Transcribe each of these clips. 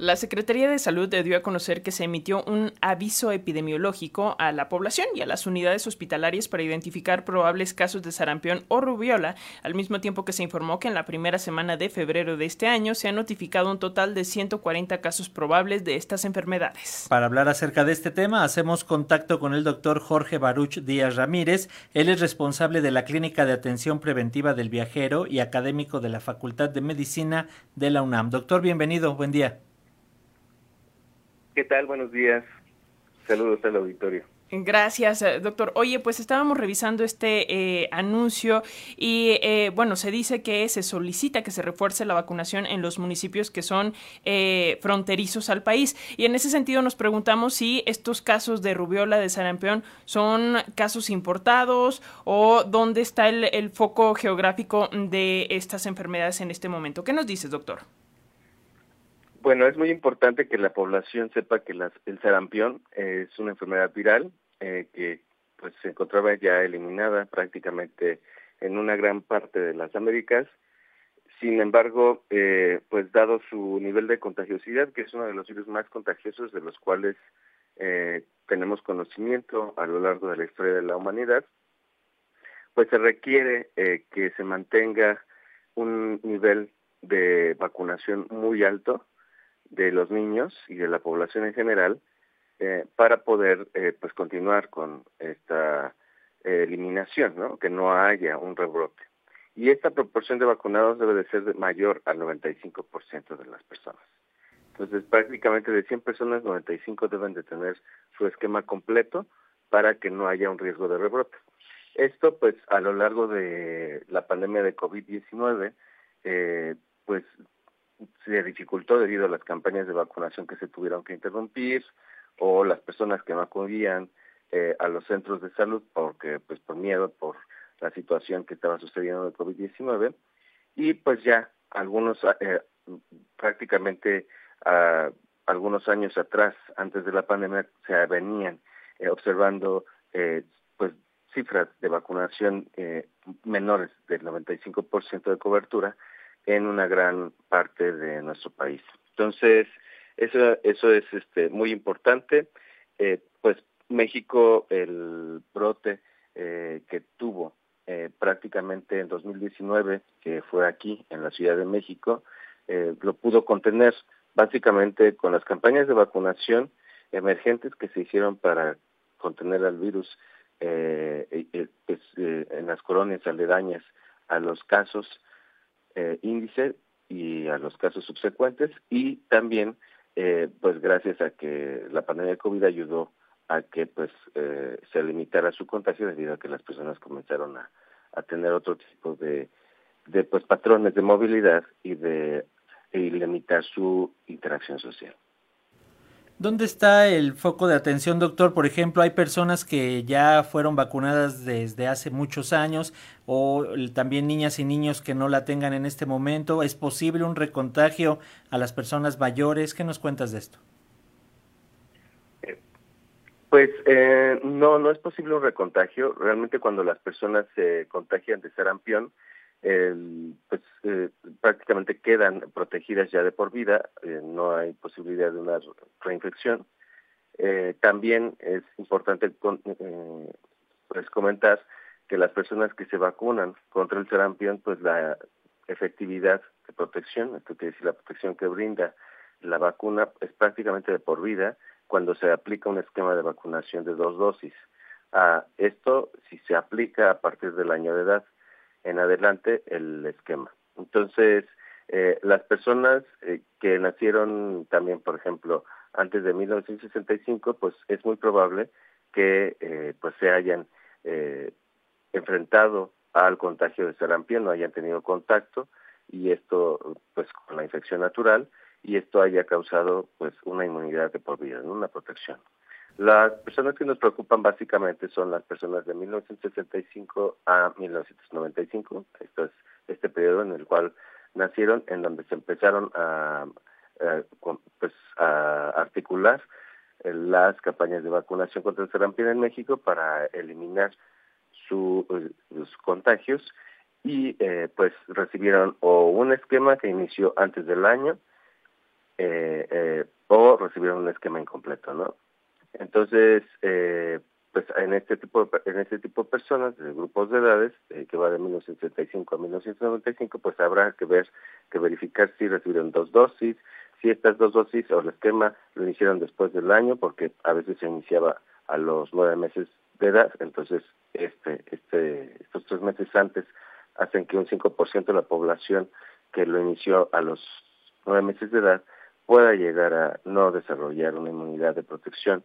La Secretaría de Salud dio a conocer que se emitió un aviso epidemiológico a la población y a las unidades hospitalarias para identificar probables casos de sarampión o rubiola, al mismo tiempo que se informó que en la primera semana de febrero de este año se han notificado un total de 140 casos probables de estas enfermedades. Para hablar acerca de este tema, hacemos contacto con el doctor Jorge Baruch Díaz Ramírez. Él es responsable de la Clínica de Atención Preventiva del Viajero y académico de la Facultad de Medicina de la UNAM. Doctor, bienvenido, buen día. ¿Qué tal? Buenos días. Saludos al auditorio. Gracias, eh, doctor. Oye, pues estábamos revisando este eh, anuncio y, eh, bueno, se dice que se solicita que se refuerce la vacunación en los municipios que son fronterizos al país. Y en ese sentido nos preguntamos si estos casos de rubiola, de sarampión, son casos importados o dónde está el, el foco geográfico de estas enfermedades en este momento. ¿Qué nos dices, doctor? Bueno, es muy importante que la población sepa que el sarampión es una enfermedad viral eh, que pues se encontraba ya eliminada prácticamente en una gran parte de las Américas. Sin embargo, eh, pues dado su nivel de contagiosidad, que es uno de los virus más contagiosos de los cuales eh, tenemos conocimiento a lo largo de la historia de la humanidad, pues se requiere que se mantenga un nivel de vacunación muy alto de los niños y de la población en general eh, para poder eh, pues continuar con esta eh, eliminación, ¿no? que no haya un rebrote. Y esta proporción de vacunados debe de ser mayor al 95% de las personas. Entonces, prácticamente de 100 personas, 95 deben de tener su esquema completo para que no haya un riesgo de rebrote. Esto, pues, a lo largo de la pandemia de COVID-19, pues se dificultó debido a las campañas de vacunación que se tuvieron que interrumpir o las personas que no acudían eh, a los centros de salud porque pues por miedo por la situación que estaba sucediendo de COVID-19 y pues ya algunos eh, prácticamente algunos años atrás antes de la pandemia se venían eh, observando pues cifras de vacunación menores del 95% de cobertura en una gran parte de nuestro país. Entonces, eso, eso es este, muy importante. Eh, pues México, el brote eh, que tuvo eh, prácticamente en 2019, que fue aquí en la Ciudad de México, lo pudo contener básicamente con las campañas de vacunación emergentes que se hicieron para contener al virus pues, en las colonias aledañas a los casos eh, índice y a los casos subsecuentes y también eh, pues gracias a que la pandemia de COVID ayudó a que pues eh, se limitara su contagio debido a que las personas comenzaron a, a tener otro tipo de, de pues patrones de movilidad y de y limitar su interacción social. ¿Dónde está el foco de atención, doctor? Por ejemplo, hay personas que ya fueron vacunadas desde hace muchos años o también niñas y niños que no la tengan en este momento. ¿Es posible un recontagio a las personas mayores? ¿Qué nos cuentas de esto? Pues eh, no, no es posible un recontagio. Realmente cuando las personas se contagian de sarampión, pues eh, prácticamente quedan protegidas ya de por vida, eh, no hay posibilidad de una reinfección. Eh, también es importante pues comentar que las personas que se vacunan contra el sarampión, pues la efectividad de protección, esto quiere decir la protección que brinda la vacuna es prácticamente de por vida cuando se aplica un esquema de vacunación de dos dosis. a esto, si se aplica a partir del año de edad, en adelante el esquema. Entonces, eh, las personas eh, que nacieron también, por ejemplo, antes de 1965, pues es muy probable que eh, pues se hayan enfrentado al contagio de sarampión, no hayan tenido contacto y esto pues con la infección natural y esto haya causado pues una inmunidad de por vida, una protección. Las personas que nos preocupan básicamente son las personas de 1965 a 1995. Esto es este periodo en el cual nacieron, en donde se empezaron a, pues, a articular eh, las campañas de vacunación contra el sarampión en México para eliminar sus contagios y eh, pues recibieron o un esquema que inició antes del año o recibieron un esquema incompleto, ¿no? Entonces, pues en este tipo de, en este tipo de personas de grupos de edades que va de 1975 a 1995 pues habrá que ver que verificar si recibieron dos dosis si estas dos dosis o el esquema lo iniciaron después del año porque a veces se iniciaba a los nueve meses de edad. Entonces este este estos tres meses antes hacen que un 5% de la población que lo inició a los nueve meses de edad pueda llegar a no desarrollar una inmunidad de protección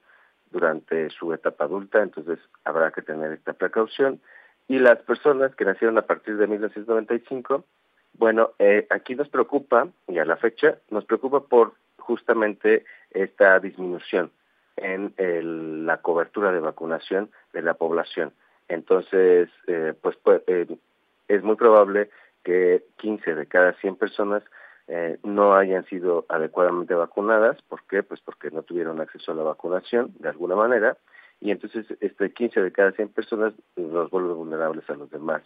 durante su etapa adulta, entonces habrá que tener esta precaución. Y las personas que nacieron a partir de 1995, bueno, eh, aquí nos preocupa, y a la fecha, nos preocupa por justamente esta disminución en la cobertura de vacunación de la población. Entonces, eh, pues, pues eh, es muy probable que 15 de cada 100 personas eh, no hayan sido adecuadamente vacunadas. ¿Por qué? Pues porque no tuvieron acceso a la vacunación de alguna manera y entonces este 15 de cada 100 personas nos vuelve vulnerables a los demás.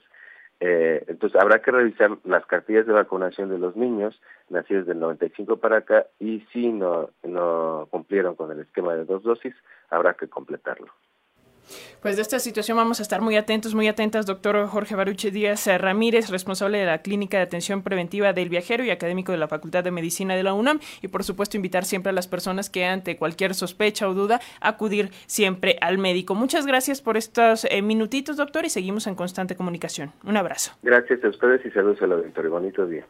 Eh, entonces habrá que revisar las cartillas de vacunación de los niños nacidos del 95 para acá y si no, no cumplieron con el esquema de dos dosis, habrá que completarlo. Pues de esta situación vamos a estar muy atentos, muy atentas, doctor Jorge Baruche Díaz Ramírez, responsable de la Clínica de Atención Preventiva del Viajero y académico de la Facultad de Medicina de la UNAM. Y por supuesto, invitar siempre a las personas que ante cualquier sospecha o duda, acudir siempre al médico. Muchas gracias por estos eh, minutitos, doctor, y seguimos en constante comunicación. Un abrazo. Gracias a ustedes y saludos al auditorio. Bonito día.